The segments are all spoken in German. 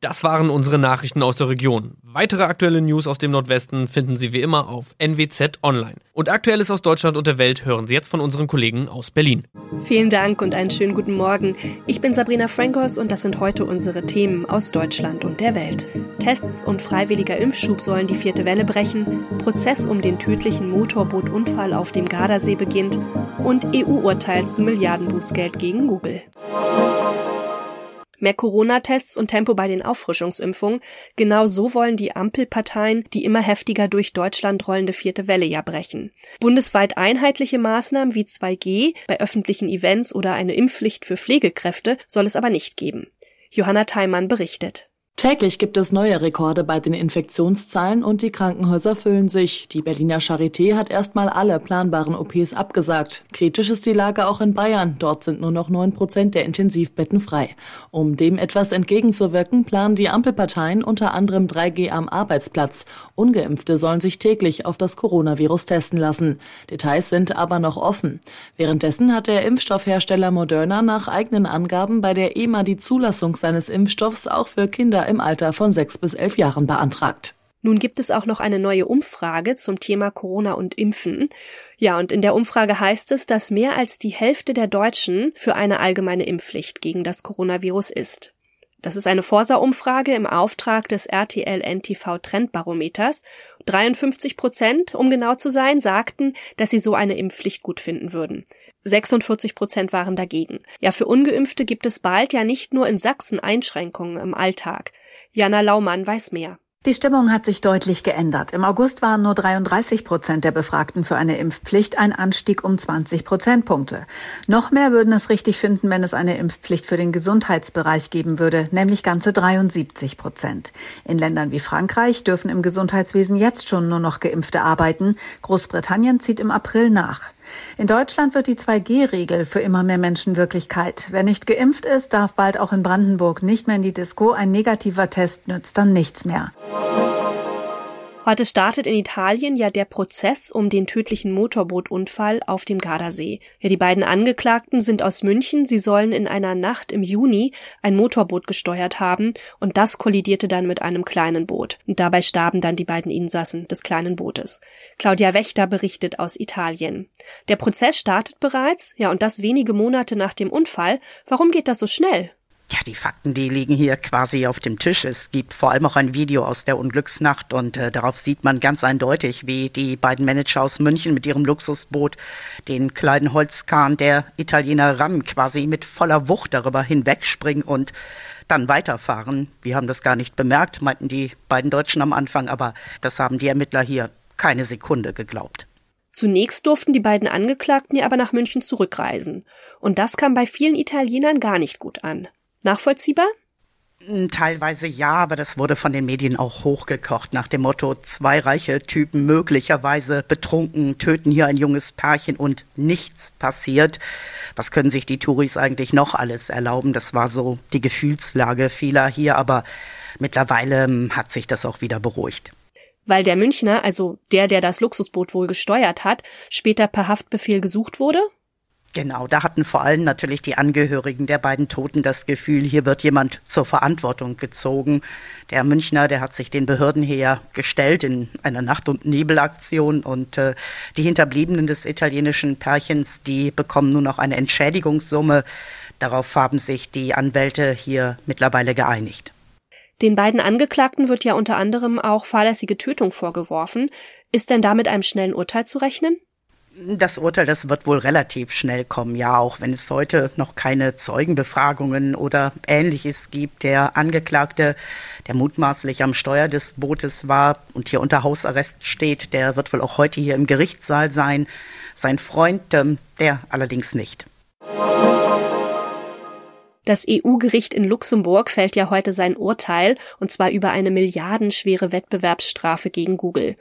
Das waren unsere Nachrichten aus der Region. Weitere aktuelle News aus dem Nordwesten finden Sie wie immer auf NWZ Online. Und Aktuelles aus Deutschland und der Welt hören Sie jetzt von unseren Kollegen aus Berlin. Vielen Dank und einen schönen guten Morgen. Ich bin Sabrina Frankos und das sind heute unsere Themen aus Deutschland und der Welt. Tests und freiwilliger Impfschub sollen die vierte Welle brechen, Prozess um den tödlichen Motorbootunfall auf dem Gardasee beginnt und EU-Urteil zu Milliardenbußgeld gegen Google. Mehr Corona-Tests und Tempo bei den Auffrischungsimpfungen. Genau so wollen die Ampelparteien die immer heftiger durch Deutschland rollende vierte Welle ja brechen. Bundesweit einheitliche Maßnahmen wie 2G bei öffentlichen Events oder eine Impfpflicht für Pflegekräfte soll es aber nicht geben. Johanna Theimann berichtet. Täglich gibt es neue Rekorde bei den Infektionszahlen und die Krankenhäuser füllen sich. Die Berliner Charité hat erstmal alle planbaren OPs abgesagt. Kritisch ist die Lage auch in Bayern. Dort sind nur noch neun Prozent der Intensivbetten frei. Um dem etwas entgegenzuwirken, planen die Ampelparteien unter anderem 3G am Arbeitsplatz. Ungeimpfte sollen sich täglich auf das Coronavirus testen lassen. Details sind aber noch offen. Währenddessen hat der Impfstoffhersteller Moderna nach eigenen Angaben bei der EMA die Zulassung seines Impfstoffs auch für Kinder im Alter von sechs bis elf Jahren beantragt. Nun gibt es auch noch eine neue Umfrage zum Thema Corona und Impfen. Ja, und in der Umfrage heißt es, dass mehr als die Hälfte der Deutschen für eine allgemeine Impfpflicht gegen das Coronavirus ist. Das ist eine Forsa-Umfrage im Auftrag des RTL NTV Trendbarometers. 53 Prozent, um genau zu sein, sagten, dass sie so eine Impfpflicht gut finden würden. 46 Prozent waren dagegen. Ja, für Ungeimpfte gibt es bald ja nicht nur in Sachsen Einschränkungen im Alltag. Jana Laumann weiß mehr. Die Stimmung hat sich deutlich geändert. Im August waren nur 33 Prozent der Befragten für eine Impfpflicht, ein Anstieg um 20 Prozentpunkte. Noch mehr würden es richtig finden, wenn es eine Impfpflicht für den Gesundheitsbereich geben würde, nämlich ganze 73 Prozent. In Ländern wie Frankreich dürfen im Gesundheitswesen jetzt schon nur noch Geimpfte arbeiten. Großbritannien zieht im April nach. In Deutschland wird die 2G-Regel für immer mehr Menschen Wirklichkeit. Wer nicht geimpft ist, darf bald auch in Brandenburg nicht mehr in die Disco. Ein negativer Test nützt dann nichts mehr. Heute startet in Italien ja der Prozess um den tödlichen Motorbootunfall auf dem Gardasee. Ja, die beiden Angeklagten sind aus München. Sie sollen in einer Nacht im Juni ein Motorboot gesteuert haben und das kollidierte dann mit einem kleinen Boot. Und dabei starben dann die beiden Insassen des kleinen Bootes. Claudia Wächter berichtet aus Italien. Der Prozess startet bereits, ja, und das wenige Monate nach dem Unfall. Warum geht das so schnell? Ja, die Fakten, die liegen hier quasi auf dem Tisch. Es gibt vor allem auch ein Video aus der Unglücksnacht und äh, darauf sieht man ganz eindeutig, wie die beiden Manager aus München mit ihrem Luxusboot den kleinen Holzkahn der Italiener Ram quasi mit voller Wucht darüber hinwegspringen und dann weiterfahren. Wir haben das gar nicht bemerkt, meinten die beiden Deutschen am Anfang, aber das haben die Ermittler hier keine Sekunde geglaubt. Zunächst durften die beiden Angeklagten ja aber nach München zurückreisen. Und das kam bei vielen Italienern gar nicht gut an. Nachvollziehbar? Hm, teilweise ja, aber das wurde von den Medien auch hochgekocht nach dem Motto, zwei reiche Typen möglicherweise betrunken, töten hier ein junges Pärchen und nichts passiert. Was können sich die Touris eigentlich noch alles erlauben? Das war so die Gefühlslage vieler hier, aber mittlerweile hm, hat sich das auch wieder beruhigt. Weil der Münchner, also der, der das Luxusboot wohl gesteuert hat, später per Haftbefehl gesucht wurde? Genau, da hatten vor allem natürlich die Angehörigen der beiden Toten das Gefühl, hier wird jemand zur Verantwortung gezogen. Der Münchner, der hat sich den Behörden her gestellt in einer Nacht- und Nebelaktion und äh, die Hinterbliebenen des italienischen Pärchens, die bekommen nun noch eine Entschädigungssumme. Darauf haben sich die Anwälte hier mittlerweile geeinigt. Den beiden Angeklagten wird ja unter anderem auch fahrlässige Tötung vorgeworfen. Ist denn da mit einem schnellen Urteil zu rechnen? Das Urteil, das wird wohl relativ schnell kommen, ja, auch wenn es heute noch keine Zeugenbefragungen oder ähnliches gibt. Der Angeklagte, der mutmaßlich am Steuer des Bootes war und hier unter Hausarrest steht, der wird wohl auch heute hier im Gerichtssaal sein. Sein Freund, ähm, der allerdings nicht. Das EU-Gericht in Luxemburg fällt ja heute sein Urteil, und zwar über eine milliardenschwere Wettbewerbsstrafe gegen Google.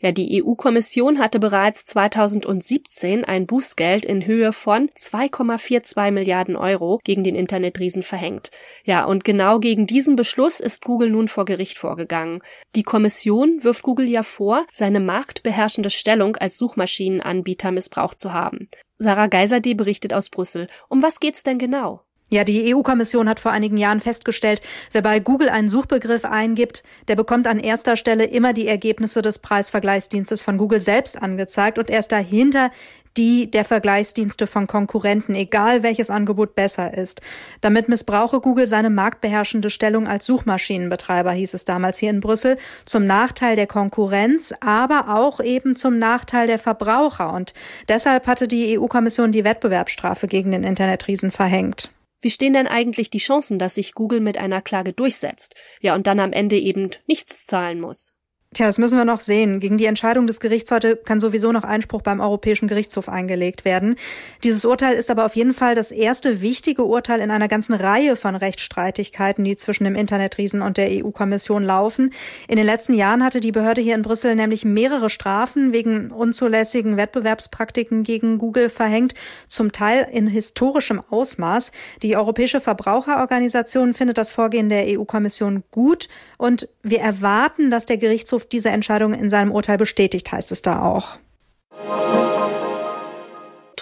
Ja, die EU-Kommission hatte bereits 2017 ein Bußgeld in Höhe von 2,42 Milliarden Euro gegen den Internetriesen verhängt. Ja, und genau gegen diesen Beschluss ist Google nun vor Gericht vorgegangen. Die Kommission wirft Google ja vor, seine marktbeherrschende Stellung als Suchmaschinenanbieter missbraucht zu haben. Sarah Geiserde berichtet aus Brüssel. Um was geht's denn genau? Ja, die EU-Kommission hat vor einigen Jahren festgestellt, wer bei Google einen Suchbegriff eingibt, der bekommt an erster Stelle immer die Ergebnisse des Preisvergleichsdienstes von Google selbst angezeigt und erst dahinter die der Vergleichsdienste von Konkurrenten, egal welches Angebot besser ist. Damit missbrauche Google seine marktbeherrschende Stellung als Suchmaschinenbetreiber, hieß es damals hier in Brüssel, zum Nachteil der Konkurrenz, aber auch eben zum Nachteil der Verbraucher. Und deshalb hatte die EU-Kommission die Wettbewerbsstrafe gegen den Internetriesen verhängt. Wie stehen denn eigentlich die Chancen, dass sich Google mit einer Klage durchsetzt? Ja, und dann am Ende eben nichts zahlen muss? Tja, das müssen wir noch sehen. Gegen die Entscheidung des Gerichts heute kann sowieso noch Einspruch beim Europäischen Gerichtshof eingelegt werden. Dieses Urteil ist aber auf jeden Fall das erste wichtige Urteil in einer ganzen Reihe von Rechtsstreitigkeiten, die zwischen dem Internetriesen und der EU-Kommission laufen. In den letzten Jahren hatte die Behörde hier in Brüssel nämlich mehrere Strafen wegen unzulässigen Wettbewerbspraktiken gegen Google verhängt, zum Teil in historischem Ausmaß. Die Europäische Verbraucherorganisation findet das Vorgehen der EU-Kommission gut und wir erwarten, dass der Gerichtshof diese Entscheidung in seinem Urteil bestätigt, heißt es da auch.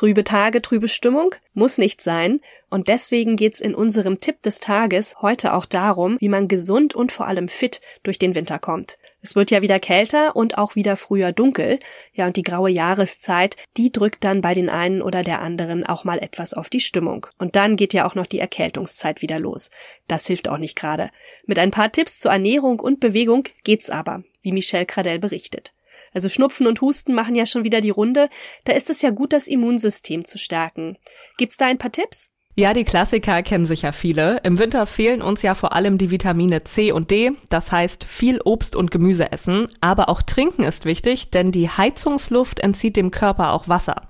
Trübe Tage, trübe Stimmung muss nicht sein. Und deswegen geht's in unserem Tipp des Tages heute auch darum, wie man gesund und vor allem fit durch den Winter kommt. Es wird ja wieder kälter und auch wieder früher dunkel. Ja, und die graue Jahreszeit, die drückt dann bei den einen oder der anderen auch mal etwas auf die Stimmung. Und dann geht ja auch noch die Erkältungszeit wieder los. Das hilft auch nicht gerade. Mit ein paar Tipps zur Ernährung und Bewegung geht's aber, wie Michelle Cradell berichtet. Also Schnupfen und Husten machen ja schon wieder die Runde. Da ist es ja gut, das Immunsystem zu stärken. Gibt's da ein paar Tipps? Ja, die Klassiker kennen sicher viele. Im Winter fehlen uns ja vor allem die Vitamine C und D. Das heißt, viel Obst und Gemüse essen. Aber auch trinken ist wichtig, denn die Heizungsluft entzieht dem Körper auch Wasser.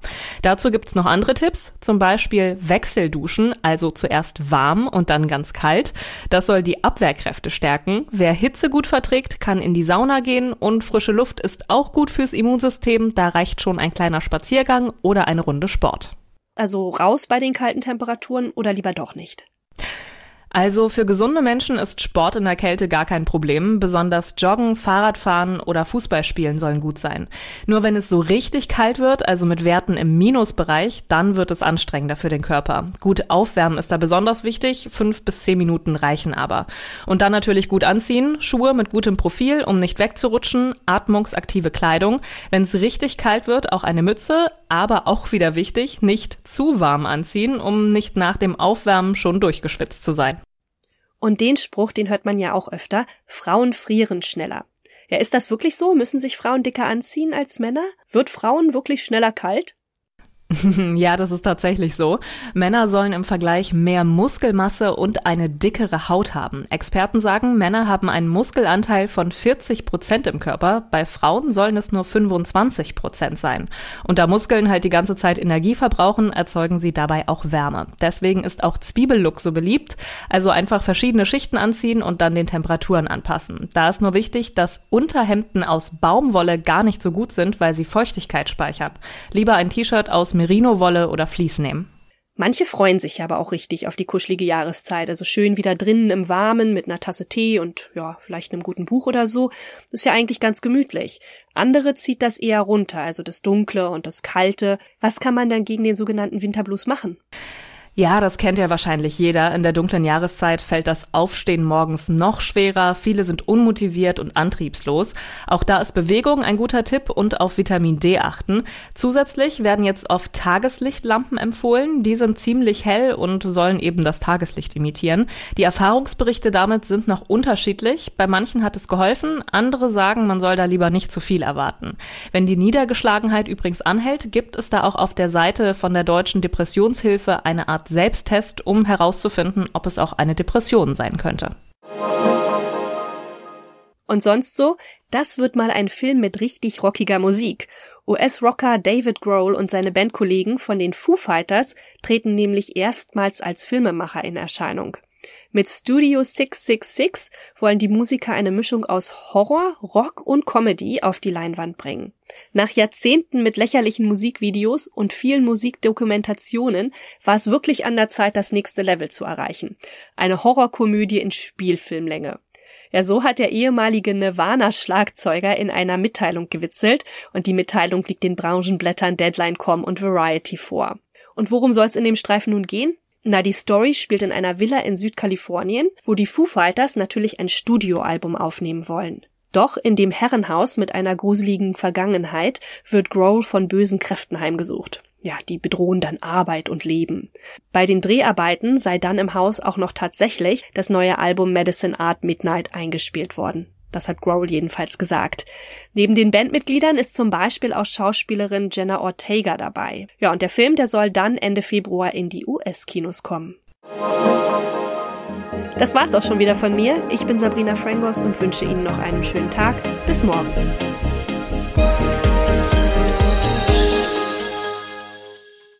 Dazu gibt's noch andere Tipps. Zum Beispiel Wechselduschen, also zuerst warm und dann ganz kalt. Das soll die Abwehrkräfte stärken. Wer Hitze gut verträgt, kann in die Sauna gehen und frische Luft ist auch gut fürs Immunsystem. Da reicht schon ein kleiner Spaziergang oder eine Runde Sport. Also raus bei den kalten Temperaturen oder lieber doch nicht? Also für gesunde Menschen ist Sport in der Kälte gar kein Problem. Besonders Joggen, Fahrradfahren oder Fußballspielen sollen gut sein. Nur wenn es so richtig kalt wird, also mit Werten im Minusbereich, dann wird es anstrengender für den Körper. Gut aufwärmen ist da besonders wichtig. Fünf bis zehn Minuten reichen aber. Und dann natürlich gut anziehen. Schuhe mit gutem Profil, um nicht wegzurutschen. Atmungsaktive Kleidung. Wenn es richtig kalt wird, auch eine Mütze. Aber auch wieder wichtig, nicht zu warm anziehen, um nicht nach dem Aufwärmen schon durchgeschwitzt zu sein. Und den Spruch, den hört man ja auch öfter, Frauen frieren schneller. Ja, ist das wirklich so? Müssen sich Frauen dicker anziehen als Männer? Wird Frauen wirklich schneller kalt? ja, das ist tatsächlich so. Männer sollen im Vergleich mehr Muskelmasse und eine dickere Haut haben. Experten sagen, Männer haben einen Muskelanteil von 40 Prozent im Körper. Bei Frauen sollen es nur 25 Prozent sein. Und da Muskeln halt die ganze Zeit Energie verbrauchen, erzeugen sie dabei auch Wärme. Deswegen ist auch Zwiebellook so beliebt. Also einfach verschiedene Schichten anziehen und dann den Temperaturen anpassen. Da ist nur wichtig, dass Unterhemden aus Baumwolle gar nicht so gut sind, weil sie Feuchtigkeit speichern. Lieber ein T-Shirt aus Merino-Wolle oder Vlies nehmen. Manche freuen sich aber auch richtig auf die kuschelige Jahreszeit, also schön wieder drinnen im Warmen mit einer Tasse Tee und ja, vielleicht einem guten Buch oder so. Ist ja eigentlich ganz gemütlich. Andere zieht das eher runter, also das Dunkle und das Kalte. Was kann man dann gegen den sogenannten Winterblues machen? Ja, das kennt ja wahrscheinlich jeder. In der dunklen Jahreszeit fällt das Aufstehen morgens noch schwerer. Viele sind unmotiviert und antriebslos. Auch da ist Bewegung ein guter Tipp und auf Vitamin D achten. Zusätzlich werden jetzt oft Tageslichtlampen empfohlen. Die sind ziemlich hell und sollen eben das Tageslicht imitieren. Die Erfahrungsberichte damit sind noch unterschiedlich. Bei manchen hat es geholfen. Andere sagen, man soll da lieber nicht zu viel erwarten. Wenn die Niedergeschlagenheit übrigens anhält, gibt es da auch auf der Seite von der Deutschen Depressionshilfe eine Art Art Selbsttest, um herauszufinden, ob es auch eine Depression sein könnte. Und sonst so? Das wird mal ein Film mit richtig rockiger Musik. US-Rocker David Grohl und seine Bandkollegen von den Foo Fighters treten nämlich erstmals als Filmemacher in Erscheinung. Mit Studio 666 wollen die Musiker eine Mischung aus Horror, Rock und Comedy auf die Leinwand bringen. Nach Jahrzehnten mit lächerlichen Musikvideos und vielen Musikdokumentationen war es wirklich an der Zeit, das nächste Level zu erreichen. Eine Horrorkomödie in Spielfilmlänge. Ja, so hat der ehemalige Nirvana-Schlagzeuger in einer Mitteilung gewitzelt und die Mitteilung liegt den Branchenblättern Deadline.com und Variety vor. Und worum soll es in dem Streifen nun gehen? Na, die Story spielt in einer Villa in Südkalifornien, wo die Foo Fighters natürlich ein Studioalbum aufnehmen wollen. Doch in dem Herrenhaus mit einer gruseligen Vergangenheit wird Grohl von bösen Kräften heimgesucht. Ja, die bedrohen dann Arbeit und Leben. Bei den Dreharbeiten sei dann im Haus auch noch tatsächlich das neue Album Medicine Art Midnight eingespielt worden. Das hat Growl jedenfalls gesagt. Neben den Bandmitgliedern ist zum Beispiel auch Schauspielerin Jenna Ortega dabei. Ja, und der Film, der soll dann Ende Februar in die US-Kinos kommen. Das war's auch schon wieder von mir. Ich bin Sabrina Frangos und wünsche Ihnen noch einen schönen Tag. Bis morgen.